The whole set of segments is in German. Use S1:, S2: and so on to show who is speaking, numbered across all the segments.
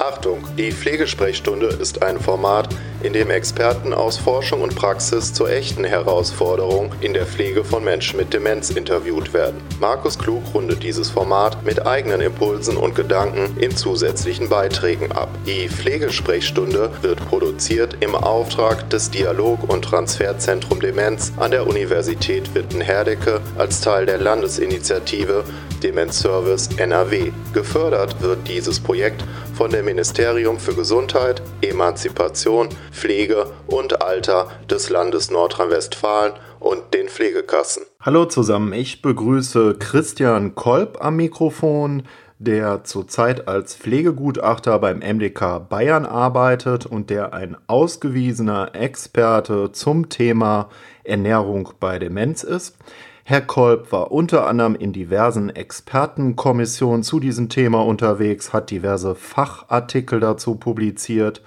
S1: Achtung, die Pflegesprechstunde ist ein Format, in dem Experten aus Forschung und Praxis zur echten Herausforderung in der Pflege von Menschen mit Demenz interviewt werden. Markus Klug rundet dieses Format mit eigenen Impulsen und Gedanken in zusätzlichen Beiträgen ab. Die Pflegesprechstunde wird produziert im Auftrag des Dialog- und Transferzentrum Demenz an der Universität Witten-Herdecke als Teil der Landesinitiative Demenzservice NRW. Gefördert wird dieses Projekt von dem Ministerium für Gesundheit, Emanzipation, Pflege und Alter des Landes Nordrhein-Westfalen und den Pflegekassen.
S2: Hallo zusammen, ich begrüße Christian Kolb am Mikrofon, der zurzeit als Pflegegutachter beim MDK Bayern arbeitet und der ein ausgewiesener Experte zum Thema Ernährung bei Demenz ist. Herr Kolb war unter anderem in diversen Expertenkommissionen zu diesem Thema unterwegs, hat diverse Fachartikel dazu publiziert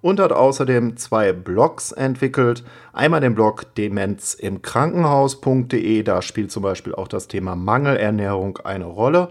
S2: und hat außerdem zwei Blogs entwickelt. Einmal den Blog demenzimkrankenhaus.de, da spielt zum Beispiel auch das Thema Mangelernährung eine Rolle.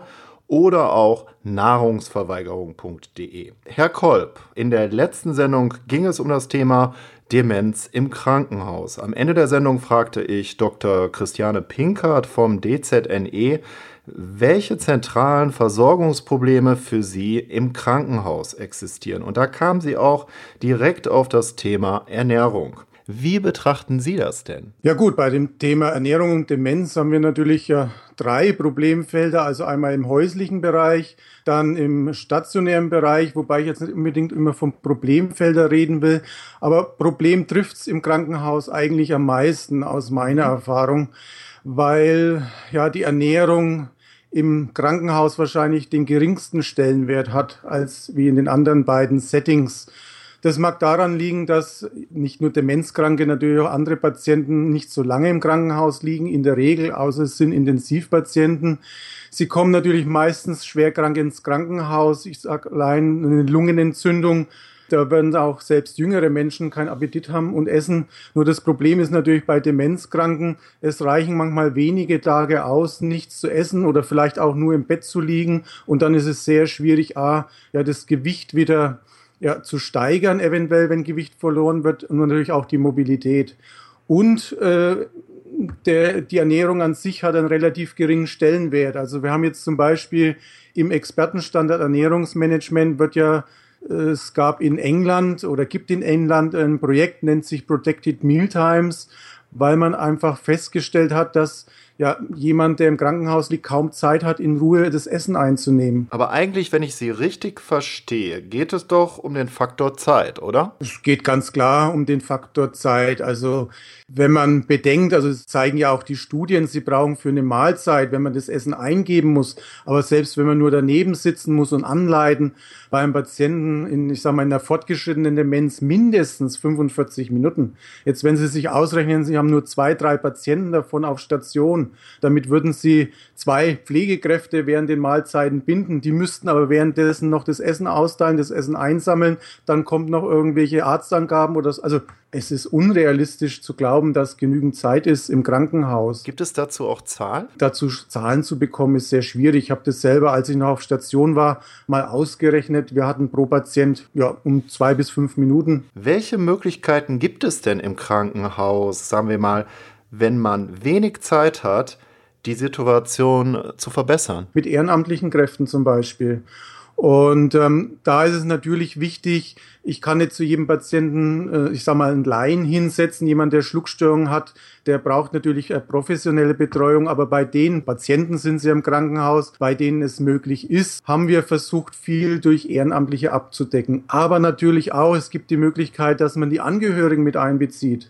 S2: Oder auch nahrungsverweigerung.de. Herr Kolb, in der letzten Sendung ging es um das Thema Demenz im Krankenhaus. Am Ende der Sendung fragte ich Dr. Christiane Pinkert vom DZNE, welche zentralen Versorgungsprobleme für sie im Krankenhaus existieren. Und da kam sie auch direkt auf das Thema Ernährung. Wie betrachten Sie das denn?
S3: Ja gut, bei dem Thema Ernährung und Demenz haben wir natürlich ja drei Problemfelder, also einmal im häuslichen Bereich, dann im stationären Bereich, wobei ich jetzt nicht unbedingt immer vom Problemfelder reden will, aber Problem trifft's im Krankenhaus eigentlich am meisten aus meiner Erfahrung, weil ja die Ernährung im Krankenhaus wahrscheinlich den geringsten Stellenwert hat als wie in den anderen beiden Settings. Das mag daran liegen, dass nicht nur Demenzkranke, natürlich auch andere Patienten nicht so lange im Krankenhaus liegen, in der Regel, außer es sind Intensivpatienten. Sie kommen natürlich meistens schwerkrank ins Krankenhaus. Ich sage allein eine Lungenentzündung. Da werden auch selbst jüngere Menschen keinen Appetit haben und essen. Nur das Problem ist natürlich bei Demenzkranken, es reichen manchmal wenige Tage aus, nichts zu essen oder vielleicht auch nur im Bett zu liegen. Und dann ist es sehr schwierig, A, ja, das Gewicht wieder ja, zu steigern, eventuell, wenn Gewicht verloren wird und natürlich auch die Mobilität. Und äh, der, die Ernährung an sich hat einen relativ geringen Stellenwert. Also wir haben jetzt zum Beispiel im Expertenstandard Ernährungsmanagement wird ja äh, es gab in England oder gibt in England ein Projekt, nennt sich Protected Mealtimes, weil man einfach festgestellt hat, dass ja jemand, der im Krankenhaus liegt, kaum Zeit hat, in Ruhe das Essen einzunehmen.
S2: Aber eigentlich, wenn ich Sie richtig verstehe, geht es doch um den Faktor Zeit, oder?
S3: Es geht ganz klar um den Faktor Zeit. Also wenn man bedenkt, also es zeigen ja auch die Studien, Sie brauchen für eine Mahlzeit, wenn man das Essen eingeben muss, aber selbst wenn man nur daneben sitzen muss und anleiten, bei einem Patienten in, ich sage mal, in der fortgeschrittenen Demenz mindestens 45 Minuten. Jetzt, wenn Sie sich ausrechnen, Sie haben nur zwei, drei Patienten davon auf Station, damit würden sie zwei Pflegekräfte während den Mahlzeiten binden. Die müssten aber währenddessen noch das Essen austeilen, das Essen einsammeln. Dann kommt noch irgendwelche Arztangaben oder so. Also es ist unrealistisch zu glauben, dass genügend Zeit ist im Krankenhaus.
S2: Gibt es dazu auch Zahlen?
S3: Dazu Zahlen zu bekommen ist sehr schwierig. Ich habe das selber, als ich noch auf Station war, mal ausgerechnet. Wir hatten pro Patient ja um zwei bis fünf Minuten.
S2: Welche Möglichkeiten gibt es denn im Krankenhaus, sagen wir mal, wenn man wenig Zeit hat, die Situation zu verbessern.
S3: Mit ehrenamtlichen Kräften zum Beispiel. Und ähm, da ist es natürlich wichtig, ich kann nicht zu jedem Patienten, äh, ich sage mal, einen Laien hinsetzen, jemand, der Schluckstörungen hat, der braucht natürlich eine professionelle Betreuung, aber bei den Patienten sind sie im Krankenhaus, bei denen es möglich ist, haben wir versucht, viel durch Ehrenamtliche abzudecken. Aber natürlich auch, es gibt die Möglichkeit, dass man die Angehörigen mit einbezieht.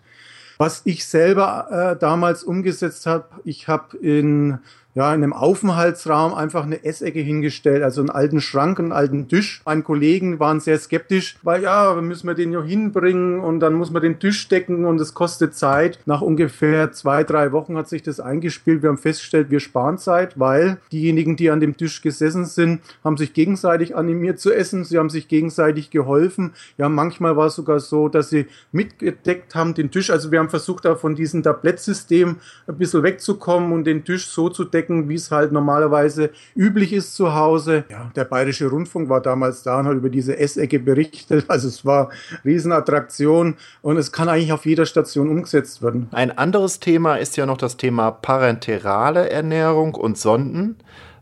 S3: Was ich selber äh, damals umgesetzt habe, ich habe in ja, in einem Aufenthaltsraum einfach eine Essecke hingestellt, also einen alten Schrank, einen alten Tisch. Meine Kollegen waren sehr skeptisch, weil ja, müssen wir den ja hinbringen und dann muss man den Tisch decken und es kostet Zeit. Nach ungefähr zwei, drei Wochen hat sich das eingespielt. Wir haben festgestellt, wir sparen Zeit, weil diejenigen, die an dem Tisch gesessen sind, haben sich gegenseitig animiert zu essen. Sie haben sich gegenseitig geholfen. Ja, manchmal war es sogar so, dass sie mitgedeckt haben den Tisch. Also wir haben versucht, da von diesem Tablettsystem ein bisschen wegzukommen und den Tisch so zu decken, schmecken, wie es halt normalerweise üblich ist zu Hause. Ja, der Bayerische Rundfunk war damals da und hat über diese Essecke berichtet. Also es war Riesenattraktion und es kann eigentlich auf jeder Station umgesetzt werden.
S2: Ein anderes Thema ist ja noch das Thema parenterale Ernährung und Sonden.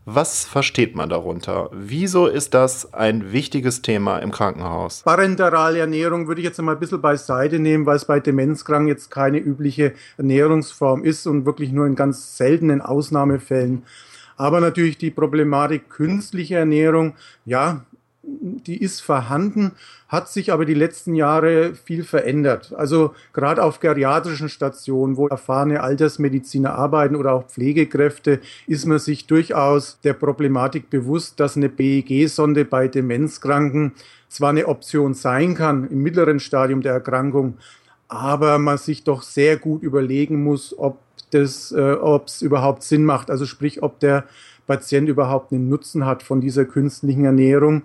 S2: Was versteht man darunter? Wieso ist das ein wichtiges Thema im Krankenhaus?
S3: Parenterale Ernährung würde ich jetzt mal ein bisschen beiseite nehmen, weil es bei Demenzkranken jetzt keine übliche Ernährungsform ist und wirklich nur in ganz seltenen Ausnahmefällen. Aber natürlich die Problematik künstliche Ernährung, ja, die ist vorhanden, hat sich aber die letzten Jahre viel verändert. Also gerade auf geriatrischen Stationen, wo erfahrene Altersmediziner arbeiten oder auch Pflegekräfte, ist man sich durchaus der Problematik bewusst, dass eine BEG-Sonde bei Demenzkranken zwar eine Option sein kann im mittleren Stadium der Erkrankung, aber man sich doch sehr gut überlegen muss, ob das, äh, ob es überhaupt Sinn macht. Also sprich, ob der Patient überhaupt einen Nutzen hat von dieser künstlichen Ernährung.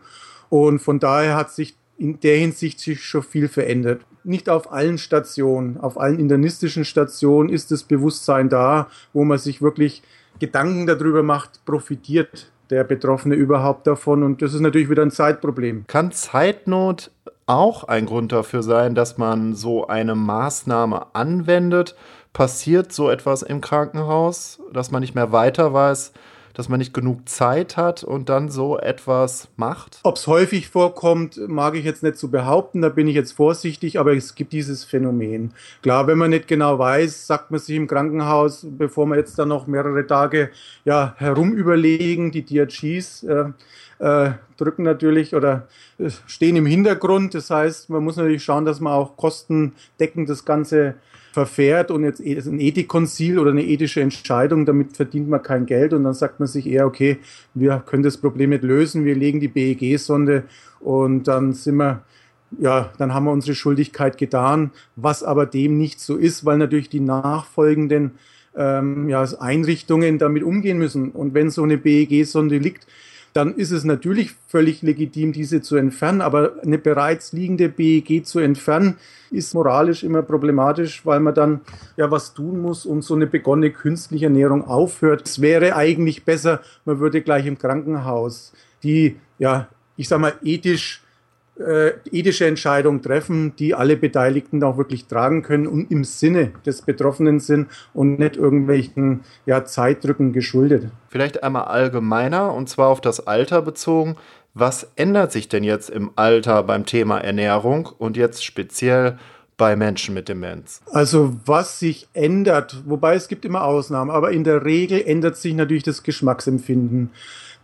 S3: Und von daher hat sich in der Hinsicht sich schon viel verändert. Nicht auf allen Stationen, auf allen internistischen Stationen ist das Bewusstsein da, wo man sich wirklich Gedanken darüber macht, profitiert der Betroffene überhaupt davon. Und das ist natürlich wieder ein Zeitproblem.
S2: Kann Zeitnot auch ein Grund dafür sein, dass man so eine Maßnahme anwendet? Passiert so etwas im Krankenhaus, dass man nicht mehr weiter weiß, dass man nicht genug Zeit hat und dann so etwas macht?
S3: Ob es häufig vorkommt, mag ich jetzt nicht so behaupten, da bin ich jetzt vorsichtig, aber es gibt dieses Phänomen. Klar, wenn man nicht genau weiß, sagt man sich im Krankenhaus, bevor man jetzt dann noch mehrere Tage ja, herumüberlegen, die DRGs äh, äh, drücken natürlich oder äh, stehen im Hintergrund. Das heißt, man muss natürlich schauen, dass man auch kostendeckend das Ganze verfährt und jetzt ein Ethikkonzil oder eine ethische Entscheidung, damit verdient man kein Geld und dann sagt man sich eher, okay, wir können das Problem nicht lösen, wir legen die BEG-Sonde und dann sind wir ja, dann haben wir unsere Schuldigkeit getan, was aber dem nicht so ist, weil natürlich die nachfolgenden ähm, ja, Einrichtungen damit umgehen müssen. Und wenn so eine BEG-Sonde liegt, dann ist es natürlich völlig legitim, diese zu entfernen. Aber eine bereits liegende BEG zu entfernen, ist moralisch immer problematisch, weil man dann ja was tun muss und so eine begonnene künstliche Ernährung aufhört. Es wäre eigentlich besser, man würde gleich im Krankenhaus die, ja, ich sag mal, ethisch äh, ethische Entscheidungen treffen, die alle Beteiligten auch wirklich tragen können und im Sinne des Betroffenen sind und nicht irgendwelchen ja, Zeitdrücken geschuldet.
S2: Vielleicht einmal allgemeiner und zwar auf das Alter bezogen. Was ändert sich denn jetzt im Alter beim Thema Ernährung und jetzt speziell bei Menschen mit Demenz?
S3: Also was sich ändert, wobei es gibt immer Ausnahmen, aber in der Regel ändert sich natürlich das Geschmacksempfinden.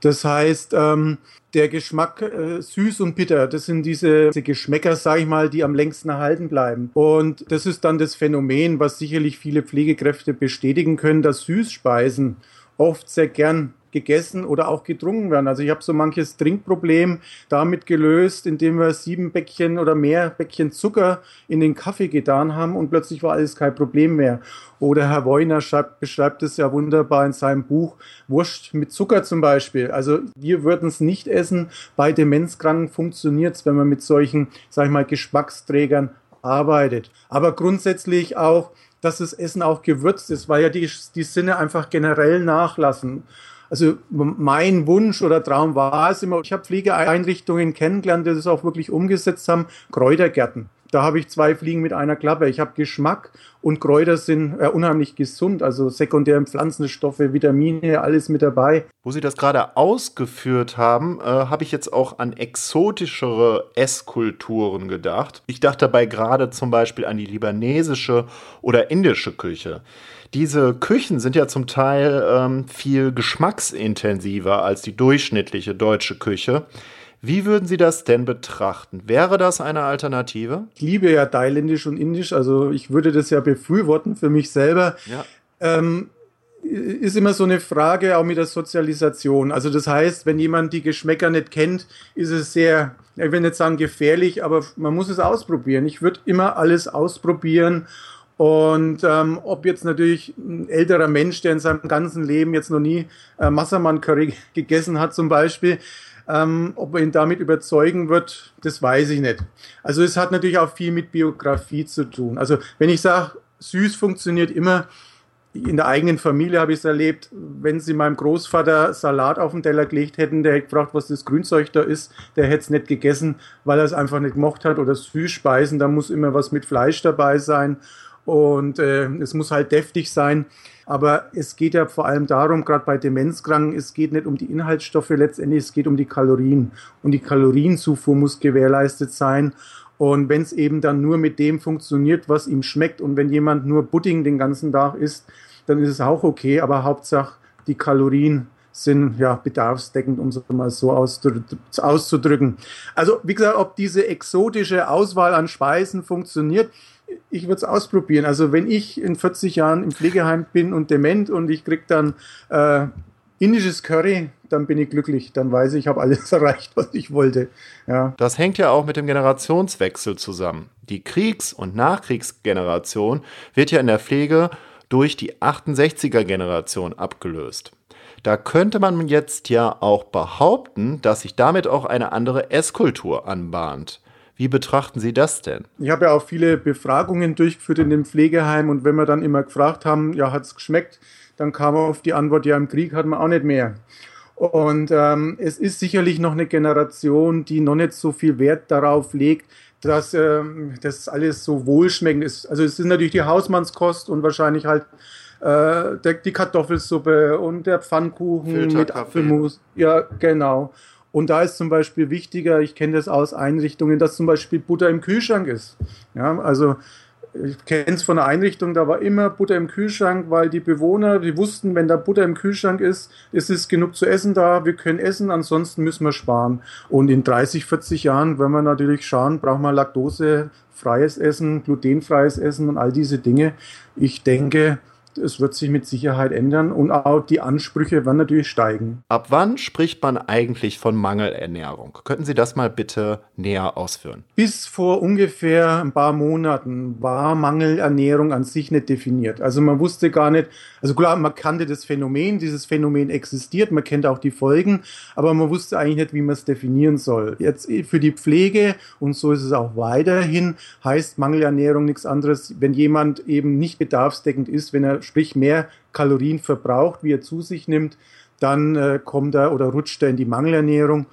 S3: Das heißt, ähm, der Geschmack äh, süß und bitter, das sind diese, diese Geschmäcker, sage ich mal, die am längsten erhalten bleiben. Und das ist dann das Phänomen, was sicherlich viele Pflegekräfte bestätigen können, dass Süßspeisen oft sehr gern gegessen oder auch getrunken werden. Also ich habe so manches Trinkproblem damit gelöst, indem wir sieben Bäckchen oder mehr Bäckchen Zucker in den Kaffee getan haben und plötzlich war alles kein Problem mehr. Oder Herr Woiner schreibt, beschreibt es ja wunderbar in seinem Buch Wurst mit Zucker zum Beispiel. Also wir würden es nicht essen. Bei Demenzkranken funktioniert es, wenn man mit solchen, sag ich mal, Geschmacksträgern arbeitet. Aber grundsätzlich auch, dass das Essen auch gewürzt ist, weil ja die, die Sinne einfach generell nachlassen. Also mein Wunsch oder Traum war es immer, ich habe Pflegeeinrichtungen kennengelernt, die das auch wirklich umgesetzt haben, Kräutergärten. Da habe ich zwei Fliegen mit einer Klappe. Ich habe Geschmack und Kräuter sind äh, unheimlich gesund, also sekundäre Pflanzenstoffe, Vitamine, alles mit dabei.
S2: Wo Sie das gerade ausgeführt haben, äh, habe ich jetzt auch an exotischere Esskulturen gedacht. Ich dachte dabei gerade zum Beispiel an die libanesische oder indische Küche. Diese Küchen sind ja zum Teil ähm, viel geschmacksintensiver als die durchschnittliche deutsche Küche. Wie würden Sie das denn betrachten? Wäre das eine Alternative?
S3: Ich liebe ja thailändisch und indisch, also ich würde das ja befürworten für mich selber. Ja. Ähm, ist immer so eine Frage auch mit der Sozialisation. Also das heißt, wenn jemand die Geschmäcker nicht kennt, ist es sehr, ich will nicht sagen gefährlich, aber man muss es ausprobieren. Ich würde immer alles ausprobieren und ähm, ob jetzt natürlich ein älterer Mensch, der in seinem ganzen Leben jetzt noch nie äh, Massermann-Curry gegessen hat zum Beispiel, ähm, ob er ihn damit überzeugen wird, das weiß ich nicht. Also es hat natürlich auch viel mit Biografie zu tun. Also wenn ich sage, süß funktioniert immer, in der eigenen Familie habe ich es erlebt, wenn sie meinem Großvater Salat auf den Teller gelegt hätten, der hätte gefragt, was das Grünzeug da ist, der hätte es nicht gegessen, weil er es einfach nicht gemocht hat oder Süßspeisen, da muss immer was mit Fleisch dabei sein und äh, es muss halt deftig sein. Aber es geht ja vor allem darum, gerade bei Demenzkranken, es geht nicht um die Inhaltsstoffe letztendlich, es geht um die Kalorien. Und die Kalorienzufuhr muss gewährleistet sein. Und wenn es eben dann nur mit dem funktioniert, was ihm schmeckt, und wenn jemand nur Pudding den ganzen Tag isst, dann ist es auch okay. Aber Hauptsache, die Kalorien sind ja bedarfsdeckend, um es mal so auszudrücken. Also, wie gesagt, ob diese exotische Auswahl an Speisen funktioniert, ich würde es ausprobieren. Also wenn ich in 40 Jahren im Pflegeheim bin und dement und ich kriege dann äh, indisches Curry, dann bin ich glücklich. Dann weiß ich, ich habe alles erreicht, was ich wollte. Ja.
S2: Das hängt ja auch mit dem Generationswechsel zusammen. Die Kriegs- und Nachkriegsgeneration wird ja in der Pflege durch die 68er-Generation abgelöst. Da könnte man jetzt ja auch behaupten, dass sich damit auch eine andere Esskultur anbahnt. Wie betrachten Sie das denn?
S3: Ich habe ja auch viele Befragungen durchgeführt in dem Pflegeheim und wenn wir dann immer gefragt haben, ja, hat es geschmeckt, dann kam auf die Antwort, ja, im Krieg hat man auch nicht mehr. Und ähm, es ist sicherlich noch eine Generation, die noch nicht so viel Wert darauf legt, dass ähm, das alles so wohlschmeckend ist. Also es ist natürlich die Hausmannskost und wahrscheinlich halt äh, der, die Kartoffelsuppe und der Pfannkuchen mit Apfelmus. Ja, genau. Und da ist zum Beispiel wichtiger, ich kenne das aus Einrichtungen, dass zum Beispiel Butter im Kühlschrank ist. Ja, also ich kenne es von der Einrichtung, da war immer Butter im Kühlschrank, weil die Bewohner, die wussten, wenn da Butter im Kühlschrank ist, es ist genug zu essen da, wir können essen, ansonsten müssen wir sparen. Und in 30, 40 Jahren, wenn wir natürlich schauen, brauchen wir laktosefreies Essen, glutenfreies Essen und all diese Dinge. Ich denke, es wird sich mit Sicherheit ändern und auch die Ansprüche werden natürlich steigen.
S2: Ab wann spricht man eigentlich von Mangelernährung? Könnten Sie das mal bitte näher ausführen?
S3: Bis vor ungefähr ein paar Monaten war Mangelernährung an sich nicht definiert. Also man wusste gar nicht, also klar, man kannte das Phänomen, dieses Phänomen existiert, man kennt auch die Folgen, aber man wusste eigentlich nicht, wie man es definieren soll. Jetzt für die Pflege, und so ist es auch weiterhin, heißt Mangelernährung nichts anderes, wenn jemand eben nicht bedarfsdeckend ist, wenn er sprich mehr Kalorien verbraucht, wie er zu sich nimmt, dann äh, kommt er oder rutscht er in die Mangelernährung.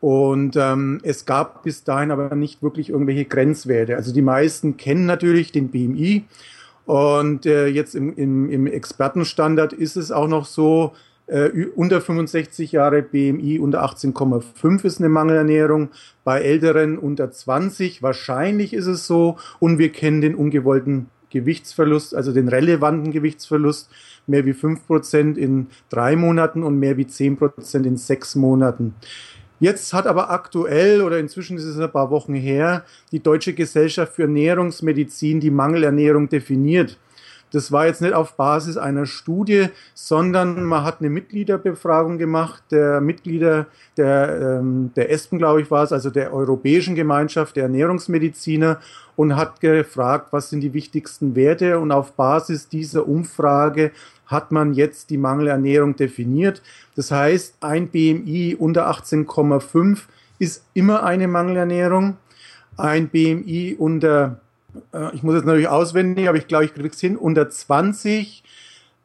S3: Und ähm, es gab bis dahin aber nicht wirklich irgendwelche Grenzwerte. Also die meisten kennen natürlich den BMI. Und äh, jetzt im, im, im Expertenstandard ist es auch noch so, äh, unter 65 Jahre BMI unter 18,5 ist eine Mangelernährung. Bei Älteren unter 20 wahrscheinlich ist es so. Und wir kennen den ungewollten Gewichtsverlust, also den relevanten Gewichtsverlust, mehr wie 5% in drei Monaten und mehr wie 10% in sechs Monaten. Jetzt hat aber aktuell oder inzwischen ist es ein paar Wochen her die Deutsche Gesellschaft für Ernährungsmedizin die Mangelernährung definiert. Das war jetzt nicht auf Basis einer Studie, sondern man hat eine Mitgliederbefragung gemacht, der Mitglieder der, ähm, der ESPEN, glaube ich, war es, also der Europäischen Gemeinschaft der Ernährungsmediziner und hat gefragt, was sind die wichtigsten Werte und auf Basis dieser Umfrage hat man jetzt die Mangelernährung definiert. Das heißt, ein BMI unter 18,5 ist immer eine Mangelernährung. Ein BMI unter ich muss jetzt natürlich auswendig, aber ich glaube, ich kriege es hin, unter 20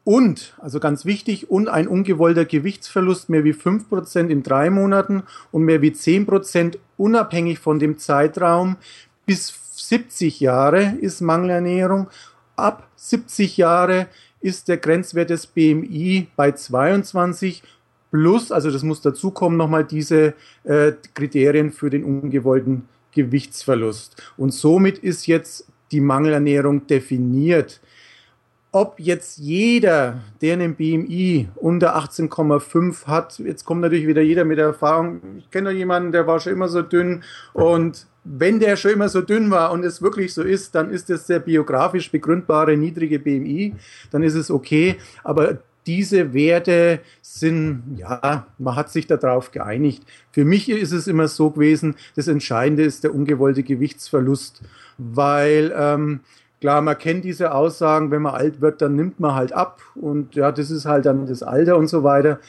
S3: und, also ganz wichtig, und ein ungewollter Gewichtsverlust mehr wie 5% in drei Monaten und mehr wie 10% unabhängig von dem Zeitraum bis 70 Jahre ist Mangelernährung. Ab 70 Jahre ist der Grenzwert des BMI bei 22 plus, also das muss dazukommen, nochmal diese äh, Kriterien für den ungewollten Gewichtsverlust. Und somit ist jetzt die Mangelernährung definiert. Ob jetzt jeder, der einen BMI unter 18,5 hat, jetzt kommt natürlich wieder jeder mit der Erfahrung, ich kenne jemanden, der war schon immer so dünn und wenn der schon immer so dünn war und es wirklich so ist, dann ist das der biografisch begründbare niedrige BMI, dann ist es okay. Aber diese Werte sind, ja, man hat sich darauf geeinigt. Für mich ist es immer so gewesen, das Entscheidende ist der ungewollte Gewichtsverlust, weil ähm, klar, man kennt diese Aussagen, wenn man alt wird, dann nimmt man halt ab und ja, das ist halt dann das Alter und so weiter.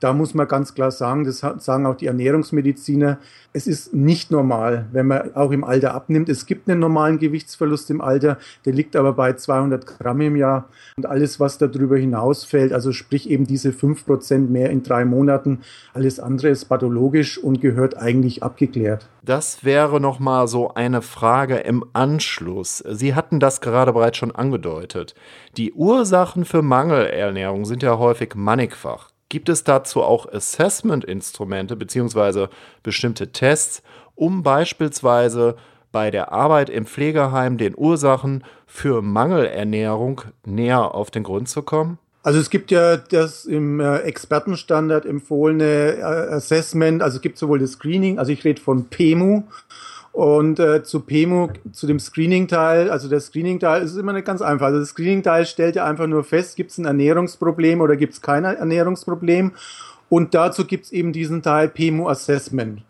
S3: Da muss man ganz klar sagen, das sagen auch die Ernährungsmediziner, es ist nicht normal, wenn man auch im Alter abnimmt. Es gibt einen normalen Gewichtsverlust im Alter, der liegt aber bei 200 Gramm im Jahr. Und alles, was darüber hinausfällt, also sprich eben diese 5% mehr in drei Monaten, alles andere ist pathologisch und gehört eigentlich abgeklärt.
S2: Das wäre nochmal so eine Frage im Anschluss. Sie hatten das gerade bereits schon angedeutet. Die Ursachen für Mangelernährung sind ja häufig mannigfach. Gibt es dazu auch Assessment-Instrumente bzw. bestimmte Tests, um beispielsweise bei der Arbeit im Pflegeheim den Ursachen für Mangelernährung näher auf den Grund zu kommen?
S3: Also es gibt ja das im äh, Expertenstandard empfohlene äh, Assessment, also es gibt sowohl das Screening, also ich rede von PEMU und äh, zu PEMU, zu dem Screening-Teil, also der Screening-Teil ist immer nicht ganz einfach. Also das Screening-Teil stellt ja einfach nur fest, gibt es ein Ernährungsproblem oder gibt es kein Ernährungsproblem. Und dazu gibt es eben diesen Teil PEMU Assessment.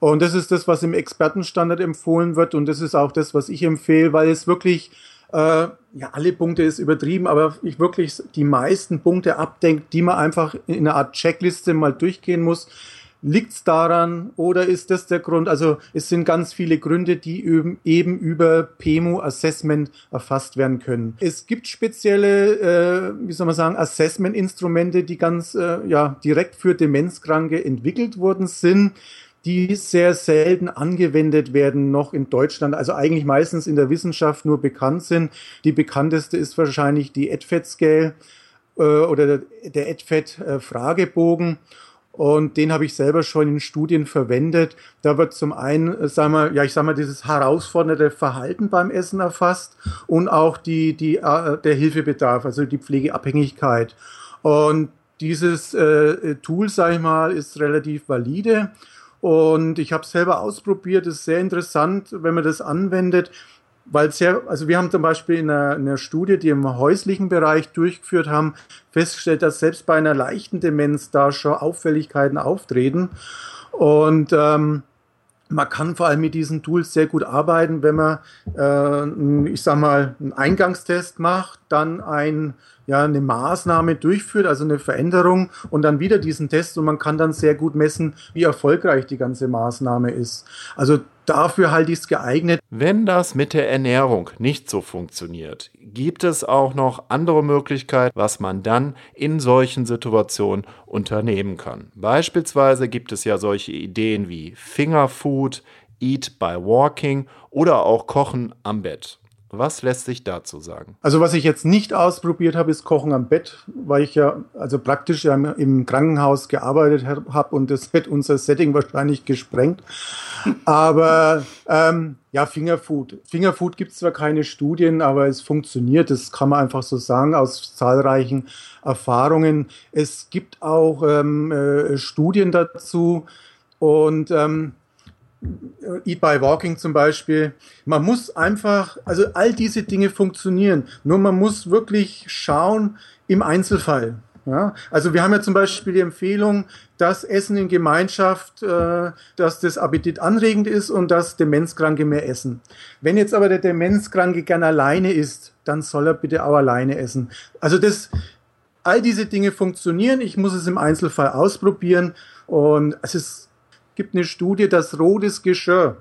S3: Und das ist das, was im Expertenstandard empfohlen wird und das ist auch das, was ich empfehle, weil es wirklich, äh, ja, alle Punkte ist übertrieben, aber ich wirklich die meisten Punkte abdenkt, die man einfach in einer Art Checkliste mal durchgehen muss Liegt es daran oder ist das der Grund? Also es sind ganz viele Gründe, die eben über PEMU Assessment erfasst werden können. Es gibt spezielle, äh, wie soll man sagen, Assessment-Instrumente, die ganz äh, ja direkt für Demenzkranke entwickelt worden sind die sehr selten angewendet werden noch in Deutschland, also eigentlich meistens in der Wissenschaft nur bekannt sind. Die bekannteste ist wahrscheinlich die EDFED-Scale äh, oder der, der EDFED-Fragebogen. Und den habe ich selber schon in Studien verwendet. Da wird zum einen, äh, sagen wir, ja, ich sag mal, dieses herausfordernde Verhalten beim Essen erfasst und auch die, die, äh, der Hilfebedarf, also die Pflegeabhängigkeit. Und dieses äh, Tool, sage ich mal, ist relativ valide. Und ich habe es selber ausprobiert. Ist sehr interessant, wenn man das anwendet weil sehr, also wir haben zum Beispiel in einer, in einer, Studie, die im häuslichen Bereich durchgeführt haben, festgestellt, dass selbst bei einer leichten Demenz da schon Auffälligkeiten auftreten. Und ähm, man kann vor allem mit diesen Tools sehr gut arbeiten, wenn man, äh, ich sag mal, einen Eingangstest macht, dann ein, ja, eine Maßnahme durchführt, also eine Veränderung und dann wieder diesen Test und man kann dann sehr gut messen, wie erfolgreich die ganze Maßnahme ist. Also dafür halte ich es geeignet.
S2: Wenn das mit der Ernährung nicht so funktioniert, gibt es auch noch andere Möglichkeiten, was man dann in solchen Situationen unternehmen kann. Beispielsweise gibt es ja solche Ideen wie Fingerfood, Eat by Walking oder auch Kochen am Bett. Was lässt sich dazu sagen?
S3: Also was ich jetzt nicht ausprobiert habe, ist Kochen am Bett, weil ich ja also praktisch ja im Krankenhaus gearbeitet habe und das hätte unser Setting wahrscheinlich gesprengt. Aber ähm, ja, Fingerfood. Fingerfood gibt es zwar keine Studien, aber es funktioniert. Das kann man einfach so sagen aus zahlreichen Erfahrungen. Es gibt auch ähm, äh, Studien dazu und ähm, Eat by Walking zum Beispiel. Man muss einfach, also all diese Dinge funktionieren. Nur man muss wirklich schauen im Einzelfall. Ja, also wir haben ja zum Beispiel die Empfehlung, dass Essen in Gemeinschaft, äh, dass das Appetit anregend ist und dass Demenzkranke mehr essen. Wenn jetzt aber der Demenzkranke gern alleine isst, dann soll er bitte auch alleine essen. Also das, all diese Dinge funktionieren. Ich muss es im Einzelfall ausprobieren und es ist gibt eine Studie, dass rotes Geschirr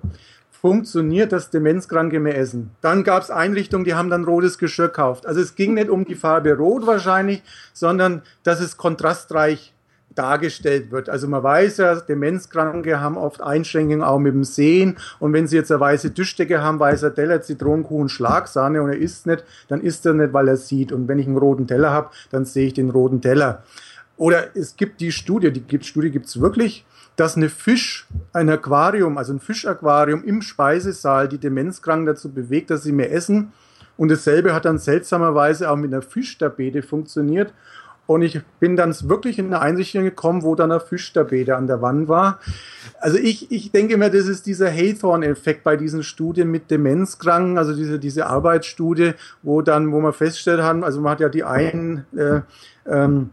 S3: funktioniert, dass Demenzkranke mehr essen. Dann gab es Einrichtungen, die haben dann rotes Geschirr gekauft. Also es ging nicht um die Farbe Rot wahrscheinlich, sondern dass es kontrastreich dargestellt wird. Also man weiß ja, Demenzkranke haben oft Einschränkungen auch mit dem Sehen und wenn sie jetzt eine weiße Tischdecke haben, weißer Teller, Zitronenkuchen, Schlagsahne und er isst nicht, dann isst er nicht, weil er sieht. Und wenn ich einen roten Teller habe, dann sehe ich den roten Teller. Oder es gibt die Studie, die Studie gibt es wirklich, dass eine Fisch, ein Aquarium, also ein Fischaquarium im Speisesaal die Demenzkranken dazu bewegt, dass sie mehr essen. Und dasselbe hat dann seltsamerweise auch mit einer Fischtapete funktioniert. Und ich bin dann wirklich in eine Einrichtung gekommen, wo dann eine Fischtapete an der Wand war. Also ich, ich denke mir, das ist dieser Haythorn-Effekt bei diesen Studien mit Demenzkranken, also diese, diese Arbeitsstudie, wo dann, wo man festgestellt haben, also man hat ja die einen äh, ähm,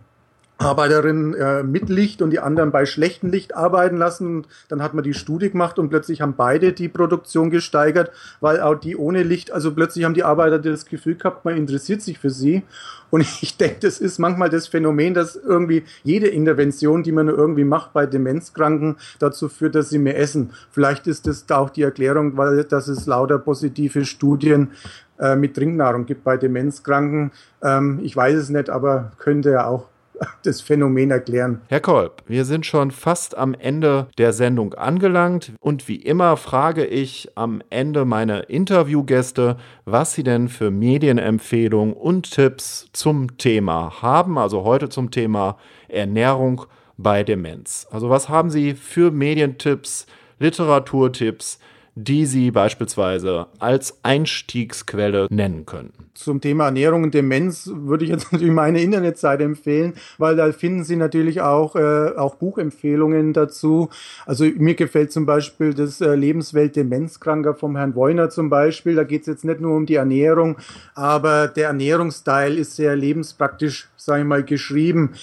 S3: Arbeiterinnen äh, mit Licht und die anderen bei schlechtem Licht arbeiten lassen. Dann hat man die Studie gemacht und plötzlich haben beide die Produktion gesteigert, weil auch die ohne Licht, also plötzlich haben die Arbeiter das Gefühl gehabt, man interessiert sich für sie. Und ich denke, das ist manchmal das Phänomen, dass irgendwie jede Intervention, die man irgendwie macht bei Demenzkranken, dazu führt, dass sie mehr essen. Vielleicht ist das da auch die Erklärung, weil dass es lauter positive Studien äh, mit Trinknahrung gibt bei Demenzkranken. Ähm, ich weiß es nicht, aber könnte ja auch das Phänomen erklären.
S2: Herr Kolb, wir sind schon fast am Ende der Sendung angelangt und wie immer frage ich am Ende meine Interviewgäste, was sie denn für Medienempfehlungen und Tipps zum Thema haben, also heute zum Thema Ernährung bei Demenz. Also was haben Sie für Medientipps, Literaturtipps, die Sie beispielsweise als Einstiegsquelle nennen könnten?
S3: Zum Thema Ernährung und Demenz würde ich jetzt natürlich meine Internetseite empfehlen, weil da finden Sie natürlich auch, äh, auch Buchempfehlungen dazu. Also mir gefällt zum Beispiel das äh, Lebenswelt Demenzkranker vom Herrn Woiner zum Beispiel. Da geht es jetzt nicht nur um die Ernährung, aber der Ernährungsteil ist sehr lebenspraktisch, sage ich mal, geschrieben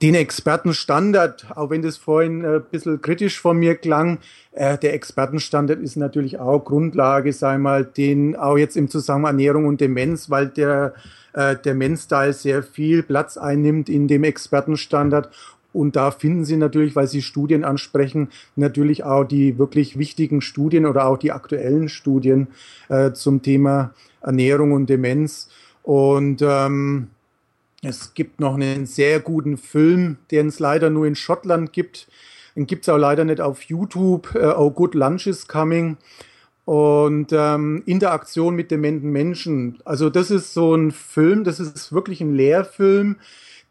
S3: den Expertenstandard, auch wenn das vorhin ein bisschen kritisch von mir klang, äh, der Expertenstandard ist natürlich auch Grundlage, sei mal, den auch jetzt im Zusammenhang Ernährung und Demenz, weil der äh, der Men's-Style sehr viel Platz einnimmt in dem Expertenstandard und da finden Sie natürlich, weil Sie Studien ansprechen, natürlich auch die wirklich wichtigen Studien oder auch die aktuellen Studien äh, zum Thema Ernährung und Demenz. Und ähm, es gibt noch einen sehr guten Film, den es leider nur in Schottland gibt. Den gibt es auch leider nicht auf YouTube. Uh, oh Good Lunch is Coming. Und ähm, Interaktion mit dementen Menschen. Also das ist so ein Film, das ist wirklich ein Lehrfilm,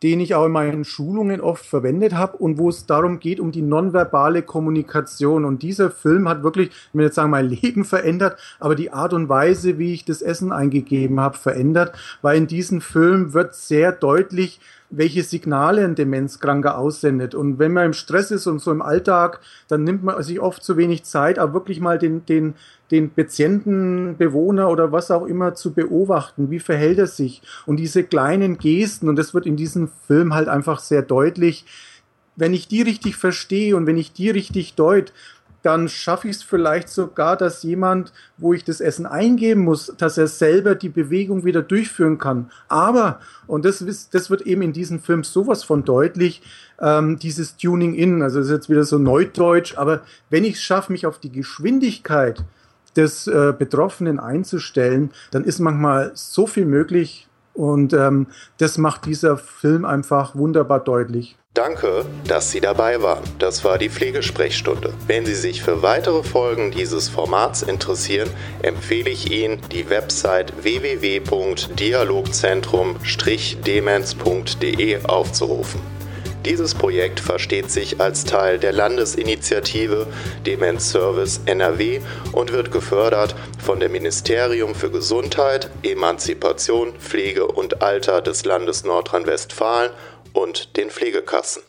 S3: den ich auch in meinen Schulungen oft verwendet habe und wo es darum geht, um die nonverbale Kommunikation. Und dieser Film hat wirklich, ich will jetzt sagen, mein Leben verändert, aber die Art und Weise, wie ich das Essen eingegeben habe, verändert, weil in diesem Film wird sehr deutlich, welche Signale ein Demenzkranker aussendet. Und wenn man im Stress ist und so im Alltag, dann nimmt man sich oft zu wenig Zeit, aber wirklich mal den, den, den Patienten, Bewohner oder was auch immer zu beobachten. Wie verhält er sich? Und diese kleinen Gesten, und das wird in diesem Film halt einfach sehr deutlich, wenn ich die richtig verstehe und wenn ich die richtig deut, dann schaffe ich es vielleicht sogar, dass jemand, wo ich das Essen eingeben muss, dass er selber die Bewegung wieder durchführen kann. Aber, und das, ist, das wird eben in diesem Film sowas von deutlich, ähm, dieses Tuning in, also das ist jetzt wieder so Neudeutsch, aber wenn ich es schaffe, mich auf die Geschwindigkeit des äh, Betroffenen einzustellen, dann ist manchmal so viel möglich und ähm, das macht dieser Film einfach wunderbar deutlich.
S1: Danke, dass Sie dabei waren. Das war die Pflegesprechstunde. Wenn Sie sich für weitere Folgen dieses Formats interessieren, empfehle ich Ihnen, die Website www.dialogzentrum-demenz.de aufzurufen. Dieses Projekt versteht sich als Teil der Landesinitiative Demenz Service NRW und wird gefördert von dem Ministerium für Gesundheit, Emanzipation, Pflege und Alter des Landes Nordrhein-Westfalen und den Pflegekassen.